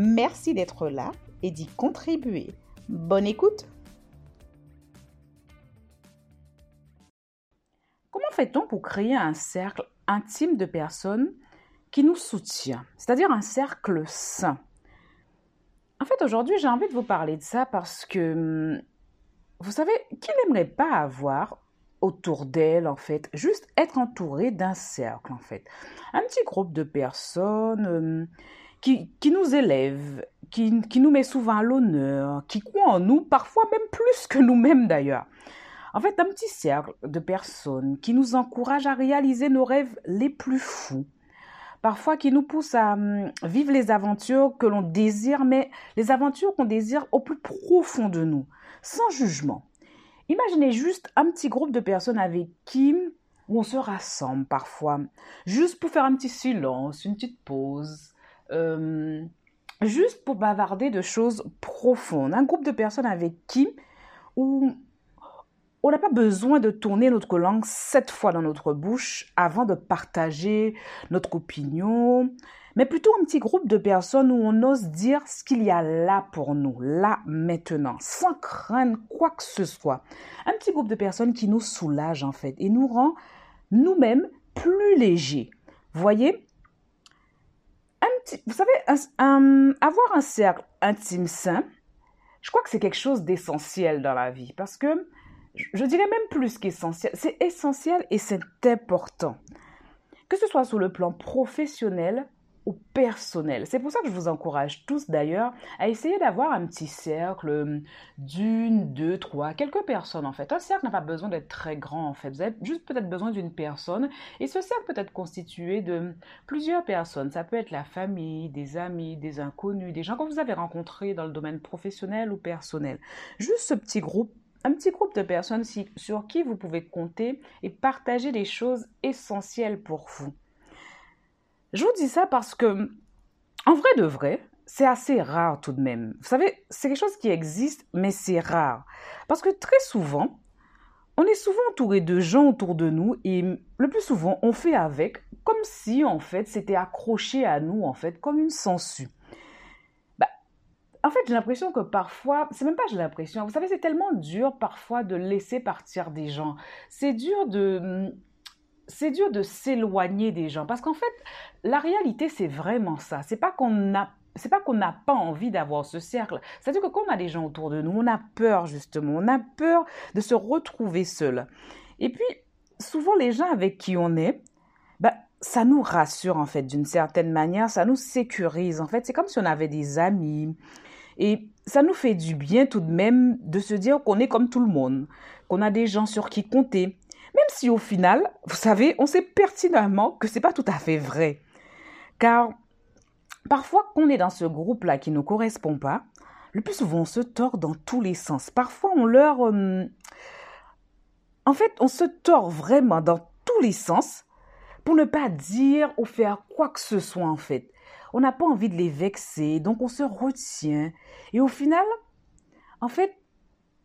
Merci d'être là et d'y contribuer. Bonne écoute Comment fait-on pour créer un cercle intime de personnes qui nous soutient, c'est-à-dire un cercle sain? En fait, aujourd'hui, j'ai envie de vous parler de ça parce que, hum, vous savez, qui n'aimerait pas avoir autour d'elle, en fait, juste être entouré d'un cercle, en fait? Un petit groupe de personnes hum, qui, nous élèvent, qui, nous met souvent à l'honneur, qui croient en nous, parfois même plus que nous-mêmes d'ailleurs. En fait, un petit cercle de personnes qui nous encouragent à réaliser nos rêves les plus fous. Parfois qui nous poussent à hum, vivre les aventures que l'on désire, mais les aventures qu'on désire au plus profond de nous, sans jugement. Imaginez juste un petit groupe de personnes avec qui on se rassemble parfois, juste pour faire un petit silence, une petite pause, euh, juste pour bavarder de choses profondes. Un groupe de personnes avec qui où on n'a pas besoin de tourner notre langue sept fois dans notre bouche avant de partager notre opinion, mais plutôt un petit groupe de personnes où on ose dire ce qu'il y a là pour nous, là maintenant, sans craindre quoi que ce soit. Un petit groupe de personnes qui nous soulage en fait et nous rend nous-mêmes plus légers. Voyez, vous savez, avoir un cercle intime sain, je crois que c'est quelque chose d'essentiel dans la vie parce que je dirais même plus qu'essentiel, c'est essentiel et c'est important. Que ce soit sur le plan professionnel personnel. C'est pour ça que je vous encourage tous d'ailleurs à essayer d'avoir un petit cercle hum, d'une, deux, trois, quelques personnes en fait. Un cercle n'a pas besoin d'être très grand en fait. Vous avez juste peut-être besoin d'une personne et ce cercle peut être constitué de plusieurs personnes. Ça peut être la famille, des amis, des inconnus, des gens que vous avez rencontrés dans le domaine professionnel ou personnel. Juste ce petit groupe un petit groupe de personnes sur qui vous pouvez compter et partager des choses essentielles pour vous. Je vous dis ça parce que, en vrai de vrai, c'est assez rare tout de même. Vous savez, c'est quelque chose qui existe, mais c'est rare. Parce que très souvent, on est souvent entouré de gens autour de nous et le plus souvent, on fait avec comme si, en fait, c'était accroché à nous, en fait, comme une sangsue. Bah, en fait, j'ai l'impression que parfois, c'est même pas j'ai l'impression, vous savez, c'est tellement dur parfois de laisser partir des gens. C'est dur de c'est dur de s'éloigner des gens parce qu'en fait, la réalité, c'est vraiment ça. C'est pas qu'on n'a c'est pas qu'on n'a pas envie d'avoir ce cercle. C'est-à-dire que quand on a des gens autour de nous, on a peur justement, on a peur de se retrouver seul. Et puis, souvent les gens avec qui on est, bah, ça nous rassure en fait d'une certaine manière, ça nous sécurise. En fait, c'est comme si on avait des amis. Et ça nous fait du bien tout de même de se dire qu'on est comme tout le monde, qu'on a des gens sur qui compter. Même si au final, vous savez, on sait pertinemment que c'est pas tout à fait vrai. Car parfois, qu'on est dans ce groupe-là qui ne correspond pas, le plus souvent, on se tord dans tous les sens. Parfois, on leur... Euh, en fait, on se tord vraiment dans tous les sens pour ne pas dire ou faire quoi que ce soit, en fait. On n'a pas envie de les vexer, donc on se retient. Et au final, en fait,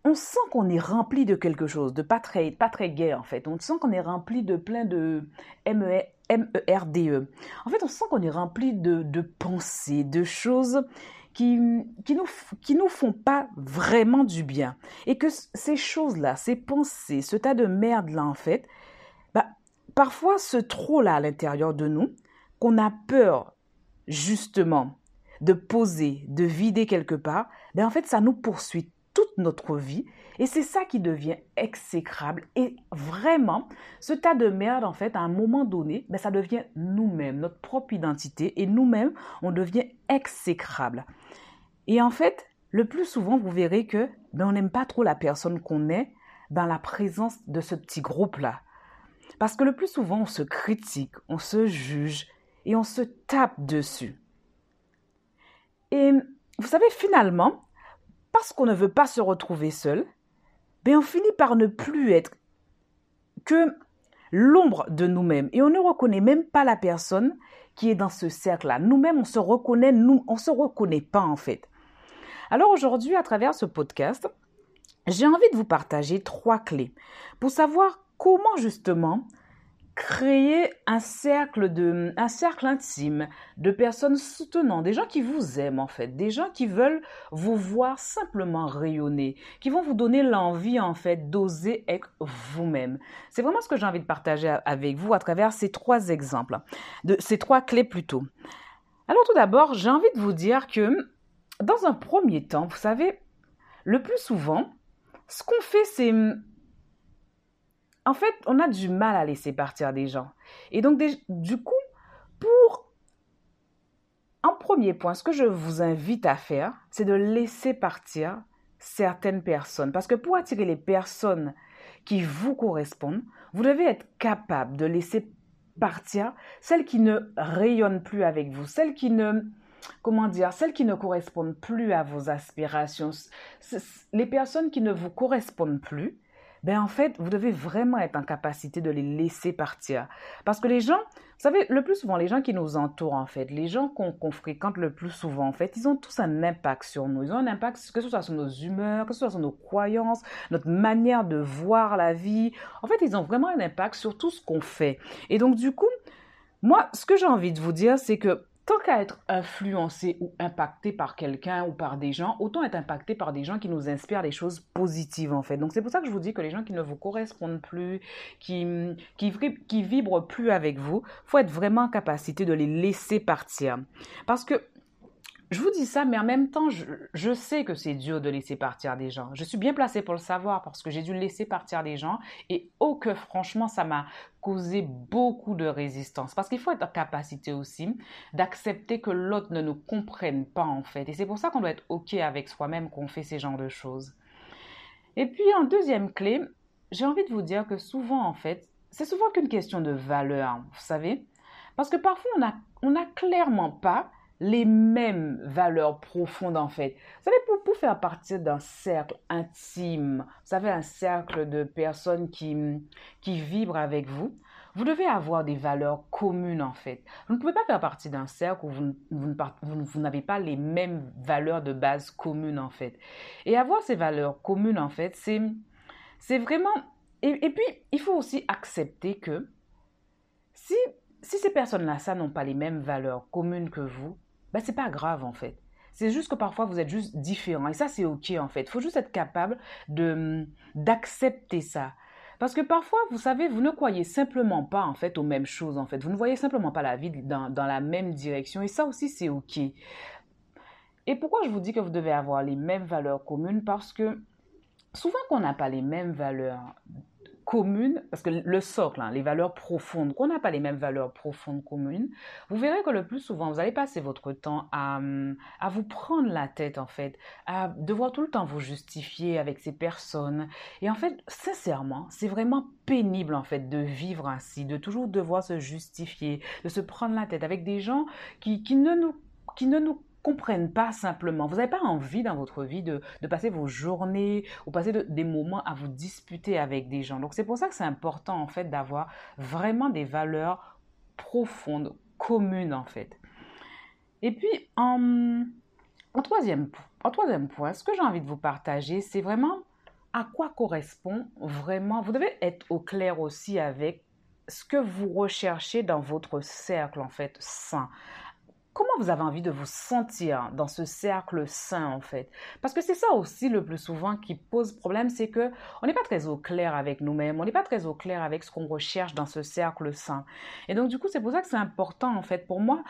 on sent qu'on est rempli de quelque chose, de pas très, pas très gai en fait. On sent qu'on est rempli de plein de M-E-R-D-E. E. En fait, on sent qu'on est rempli de, pensées, de choses qui, qui, nous, qui nous font pas vraiment du bien. Et que ces choses-là, ces pensées, ce tas de merde-là en fait, bah, parfois ce trop-là à l'intérieur de nous, qu'on a peur justement de poser, de vider quelque part, ben en fait ça nous poursuit toute notre vie. Et c'est ça qui devient exécrable. Et vraiment, ce tas de merde, en fait, à un moment donné, ben, ça devient nous-mêmes, notre propre identité. Et nous-mêmes, on devient exécrable. Et en fait, le plus souvent, vous verrez que ben, on n'aime pas trop la personne qu'on est dans la présence de ce petit groupe-là. Parce que le plus souvent, on se critique, on se juge et on se tape dessus. Et vous savez, finalement, parce qu'on ne veut pas se retrouver seul, ben on finit par ne plus être que l'ombre de nous-mêmes. Et on ne reconnaît même pas la personne qui est dans ce cercle-là. Nous-mêmes, on se reconnaît, nous, on se reconnaît pas en fait. Alors aujourd'hui, à travers ce podcast, j'ai envie de vous partager trois clés pour savoir comment justement créer un cercle de un cercle intime de personnes soutenantes, des gens qui vous aiment en fait, des gens qui veulent vous voir simplement rayonner, qui vont vous donner l'envie en fait d'oser être vous-même. C'est vraiment ce que j'ai envie de partager avec vous à travers ces trois exemples, de ces trois clés plutôt. Alors tout d'abord, j'ai envie de vous dire que dans un premier temps, vous savez, le plus souvent, ce qu'on fait c'est en fait, on a du mal à laisser partir des gens. Et donc, du coup, pour un premier point, ce que je vous invite à faire, c'est de laisser partir certaines personnes. Parce que pour attirer les personnes qui vous correspondent, vous devez être capable de laisser partir celles qui ne rayonnent plus avec vous, celles qui ne, comment dire, celles qui ne correspondent plus à vos aspirations, les personnes qui ne vous correspondent plus, ben en fait, vous devez vraiment être en capacité de les laisser partir. Parce que les gens, vous savez, le plus souvent, les gens qui nous entourent, en fait, les gens qu'on fréquente le plus souvent, en fait, ils ont tous un impact sur nous. Ils ont un impact, que ce soit sur nos humeurs, que ce soit sur nos croyances, notre manière de voir la vie. En fait, ils ont vraiment un impact sur tout ce qu'on fait. Et donc, du coup, moi, ce que j'ai envie de vous dire, c'est que tant qu'à être influencé ou impacté par quelqu'un ou par des gens, autant être impacté par des gens qui nous inspirent des choses positives en fait. Donc c'est pour ça que je vous dis que les gens qui ne vous correspondent plus, qui qui, qui vibrent plus avec vous, faut être vraiment en capacité de les laisser partir. Parce que je vous dis ça, mais en même temps, je, sais que c'est dur de laisser partir des gens. Je suis bien placée pour le savoir parce que j'ai dû laisser partir des gens et oh que franchement, ça m'a causé beaucoup de résistance. Parce qu'il faut être en capacité aussi d'accepter que l'autre ne nous comprenne pas en fait. Et c'est pour ça qu'on doit être OK avec soi-même qu'on fait ces genres de choses. Et puis en deuxième clé, j'ai envie de vous dire que souvent en fait, c'est souvent qu'une question de valeur, vous savez. Parce que parfois, on n'a on a clairement pas les mêmes valeurs profondes en fait. Vous savez, pour, pour faire partie d'un cercle intime, vous savez, un cercle de personnes qui, qui vibrent avec vous, vous devez avoir des valeurs communes en fait. Vous ne pouvez pas faire partie d'un cercle où vous, vous, vous n'avez pas les mêmes valeurs de base communes en fait. Et avoir ces valeurs communes en fait, c'est, vraiment... Et, et puis, il faut aussi accepter que si si ces personnes-là, ça n'ont pas les mêmes valeurs communes que vous, ben, c'est pas grave en fait. C'est juste que parfois vous êtes juste différent et ça c'est ok en fait. Il faut juste être capable de d'accepter ça. Parce que parfois, vous savez, vous ne croyez simplement pas en fait aux mêmes choses en fait. Vous ne voyez simplement pas la vie dans, dans la même direction et ça aussi c'est ok. Et pourquoi je vous dis que vous devez avoir les mêmes valeurs communes? Parce que souvent qu'on n'a pas les mêmes valeurs communes, parce que le socle, hein, les valeurs profondes, qu'on n'a pas les mêmes valeurs profondes communes, vous verrez que le plus souvent, vous allez passer votre temps à, à vous prendre la tête, en fait, à devoir tout le temps vous justifier avec ces personnes. Et en fait, sincèrement, c'est vraiment pénible, en fait, de vivre ainsi, de toujours devoir se justifier, de se prendre la tête avec des gens qui, qui ne nous qui ne nous comprennent pas simplement. Vous n'avez pas envie dans votre vie de, passer vos journées ou passer des moments à vous disputer avec des gens. Donc c'est pour ça que c'est important en fait d'avoir vraiment des valeurs profondes, communes en fait. Et puis en, troisième, en troisième point, ce que j'ai envie de vous partager, c'est vraiment à quoi correspond vraiment. Vous devez être au clair aussi avec ce que vous recherchez dans votre cercle en fait sain comment vous avez envie de vous sentir dans ce cercle sain en fait? Parce que c'est ça aussi le plus souvent qui pose problème, c'est que on n'est pas très au clair avec nous-mêmes, on n'est pas très au clair avec ce qu'on recherche dans ce cercle sain. Et donc du coup, c'est pour ça que c'est important en fait pour moi.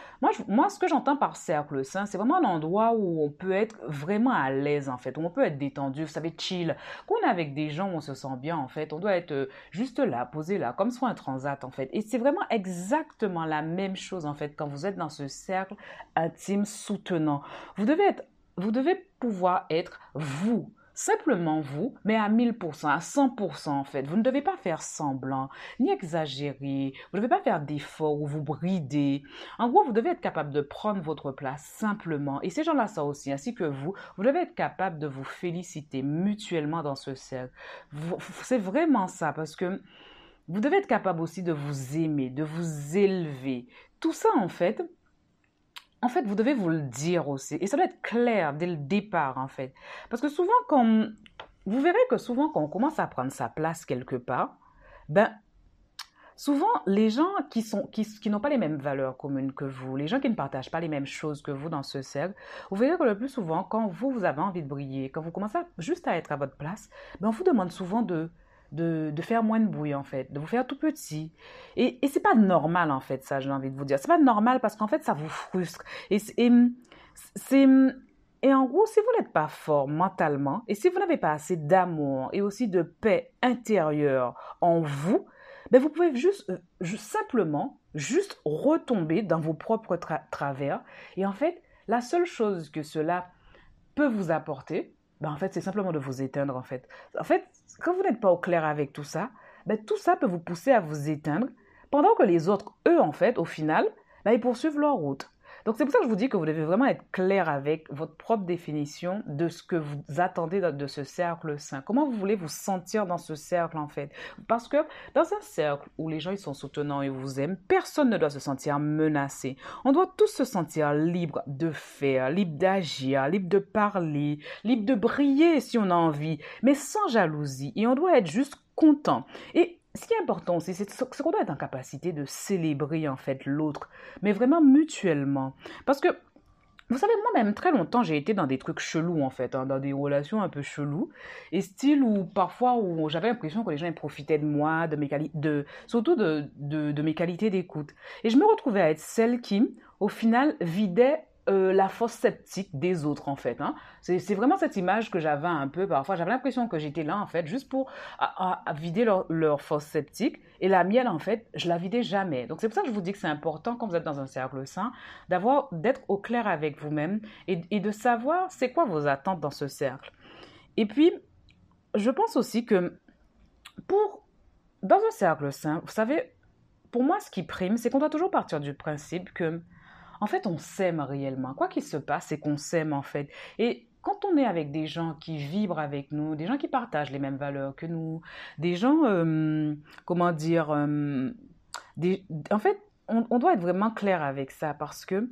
Moi, ce que j'entends par cercle sain, c'est vraiment un endroit où on peut être vraiment à l'aise en fait, où on peut être détendu, vous savez, chill. Quand on est avec des gens on se sent bien en fait, on doit être euh, juste là, posé là, comme soit un transat en fait. Et c'est vraiment exactement la même chose en fait quand vous êtes dans ce cercle intime soutenant. Vous devez être, vous devez pouvoir être vous. Simplement vous, mais à 1000%, à 100% en fait. Vous ne devez pas faire semblant, ni exagérer. Vous ne devez pas faire d'efforts ou vous brider. En gros, vous devez être capable de prendre votre place simplement. Et ces gens-là, ça aussi, ainsi que vous, vous devez être capable de vous féliciter mutuellement dans ce cercle. C'est vraiment ça, parce que vous devez être capable aussi de vous aimer, de vous élever. Tout ça, en fait, en fait, vous devez vous le dire aussi. Et ça doit être clair dès le départ, en fait. Parce que souvent, quand... Vous verrez que souvent, quand on commence à prendre sa place quelque part, ben, souvent, les gens qui, qui n'ont pas les mêmes valeurs communes que vous, les gens qui ne partagent pas les mêmes choses que vous dans ce cercle, vous verrez que le plus souvent, quand vous, vous avez envie de briller, quand vous commencez juste à être à votre place, ben, on vous demande souvent de de, faire moins de bruit en fait, de vous faire tout petit. Et, et c'est pas normal en fait ça, j'ai envie de vous dire. C'est pas normal parce qu'en fait ça vous frustre. Et c'est et en gros, si vous n'êtes pas fort mentalement et si vous n'avez pas assez d'amour et aussi de paix intérieure en vous, ben vous pouvez juste, euh, simplement juste retomber dans vos propres travers. Et en fait, la seule chose que cela peut vous apporter, ben en fait, c'est simplement de vous éteindre, en fait. En fait, quand vous n'êtes pas au clair avec tout ça, ben tout ça peut vous pousser à vous éteindre, pendant que les autres, eux, en fait, au final, ben ils poursuivent leur route. Donc c'est pour ça que je vous dis que vous devez vraiment être clair avec votre propre définition de ce que vous attendez de ce cercle sain. Comment vous voulez vous sentir dans ce cercle en fait? Parce que dans un cercle où les gens ils sont soutenants et vous aiment, personne ne doit se sentir menacé. On doit tous se sentir libre de faire, libre d'agir, libre de parler, libre de briller si on a envie, mais sans jalousie. Et on doit être juste content. Et ce qui est important c'est qu'on doit être en capacité de célébrer en fait l'autre, mais vraiment mutuellement. Parce que vous savez, moi-même, très longtemps, j'ai été dans des trucs chelous, en fait, hein, dans des relations un peu chelous. Et style où, parfois, où j'avais l'impression que les gens profitaient de moi, de mes de, surtout de mes qualités d'écoute. Et je me retrouvais à être celle qui, au final, vidait euh, la force sceptique des autres en fait. Hein. C'est vraiment cette image que j'avais un peu parfois. J'avais l'impression que j'étais là en fait juste pour vider leur, force sceptique et la mienne en fait je la vidais jamais. Donc c'est pour ça que je vous dis que c'est important quand vous êtes dans un cercle sain d'être au clair avec vous-même et, et de savoir c'est quoi vos attentes dans ce cercle. Et puis je pense aussi que pour dans un cercle sain, vous savez, pour moi ce qui prime c'est qu'on doit toujours partir du principe que en fait, on s'aime réellement. Quoi qu'il se passe, c'est qu'on s'aime en fait. Et quand on est avec des gens qui vibrent avec nous, des gens qui partagent les mêmes valeurs que nous, des gens, euh, comment dire, euh, en fait, on, doit être vraiment clair avec ça parce que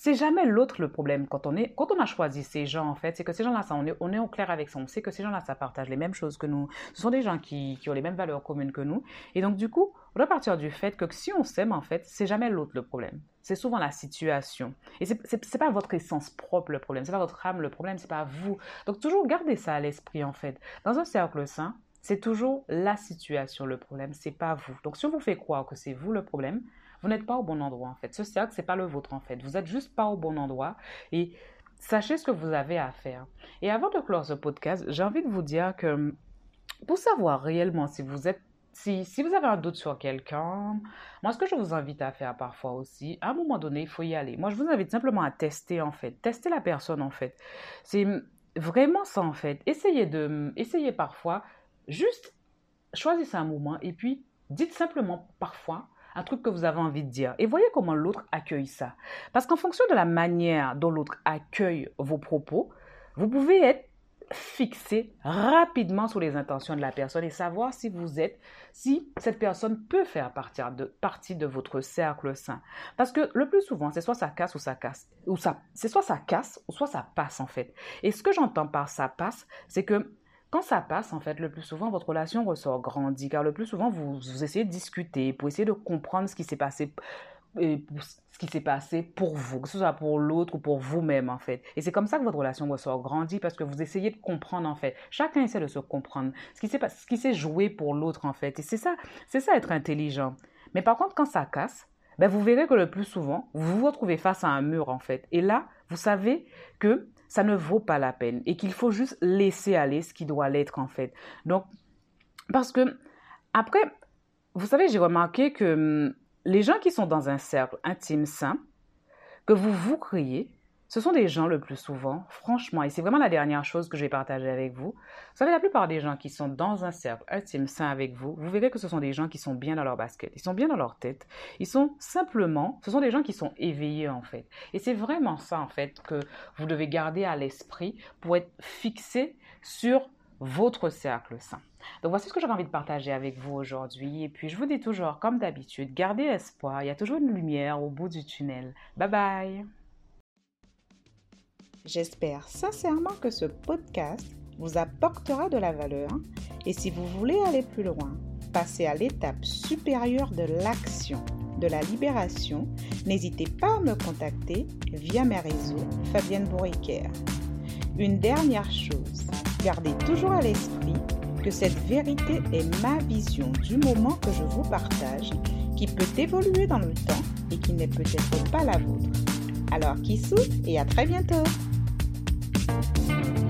c'est jamais l'autre le problème quand on est quand on a choisi ces gens en fait. C'est que ces gens-là on est on est au clair avec ça. On sait que ces gens-là ça partage les mêmes choses que nous. Ce sont des gens qui, qui ont les mêmes valeurs communes que nous. Et donc du coup on doit partir du fait que si on s'aime en fait c'est jamais l'autre le problème. C'est souvent la situation. Et c'est c'est pas votre essence propre le problème. C'est pas votre âme le problème. C'est pas vous. Donc toujours gardez ça à l'esprit en fait. Dans un cercle sain c'est toujours la situation le problème. C'est pas vous. Donc si on vous fait croire que c'est vous le problème vous n'êtes pas au bon endroit en fait. Ce cercle, c'est pas le vôtre en fait. Vous êtes juste pas au bon endroit et sachez ce que vous avez à faire. Et avant de clore ce podcast, j'ai envie de vous dire que pour savoir réellement si vous êtes si, si, vous avez un doute sur quelqu'un, moi, ce que je vous invite à faire parfois aussi, à un moment donné, il faut y aller. Moi, je vous invite simplement à tester, en fait. Tester la personne, en fait. C'est vraiment ça, en fait. Essayez de, essayez parfois, juste choisissez un moment et puis dites simplement parfois, un truc que vous avez envie de dire. Et voyez comment l'autre accueille ça. Parce qu'en fonction de la manière dont l'autre accueille vos propos, vous pouvez être fixé rapidement sur les intentions de la personne et savoir si vous êtes, si cette personne peut faire de, partie de votre cercle sain. Parce que le plus souvent, c'est soit ça casse ou ça casse, ou ça, c'est soit ça casse ou soit ça passe en fait. Et ce que j'entends par ça passe, c'est que quand ça passe, en fait, le plus souvent, votre relation ressort grandie, car le plus souvent, vous, essayez de discuter pour essayer de comprendre ce qui s'est passé ce qui s'est passé pour vous, que ce soit pour l'autre ou pour vous-même en fait. Et c'est comme ça que votre relation ressort grandit parce que vous essayez de comprendre en fait. Chacun essaie de se comprendre, ce qui s'est, ce qui s'est joué pour l'autre en fait. Et c'est ça, c'est ça être intelligent. Mais par contre, quand ça casse, ben vous verrez que le plus souvent, vous vous retrouvez face à un mur en fait. Et là, vous savez que ça ne vaut pas la peine et qu'il faut juste laisser aller ce qui doit l'être en fait. Donc, parce que après, vous savez, j'ai remarqué que hum, les gens qui sont dans un cercle intime sain, que vous vous criez, ce sont des gens le plus souvent, franchement, et c'est vraiment la dernière chose que je vais partager avec vous. Vous savez, la plupart des gens qui sont dans un cercle intime sain avec vous, vous verrez que ce sont des gens qui sont bien dans leur basket, ils sont bien dans leur tête, ils sont simplement, ce sont des gens qui sont éveillés en fait. Et c'est vraiment ça en fait que vous devez garder à l'esprit pour être fixé sur votre cercle sain. Donc voici ce que j'avais envie de partager avec vous aujourd'hui. Et puis je vous dis toujours, comme d'habitude, gardez espoir. Il y a toujours une lumière au bout du tunnel. Bye bye. J'espère sincèrement que ce podcast vous apportera de la valeur. Et si vous voulez aller plus loin, passer à l'étape supérieure de l'action, de la libération, n'hésitez pas à me contacter via mes réseaux Fabienne Bourriquer. Une dernière chose, gardez toujours à l'esprit que cette vérité est ma vision du moment que je vous partage, qui peut évoluer dans le temps et qui n'est peut-être pas la vôtre. Alors, qui et à très bientôt Bye.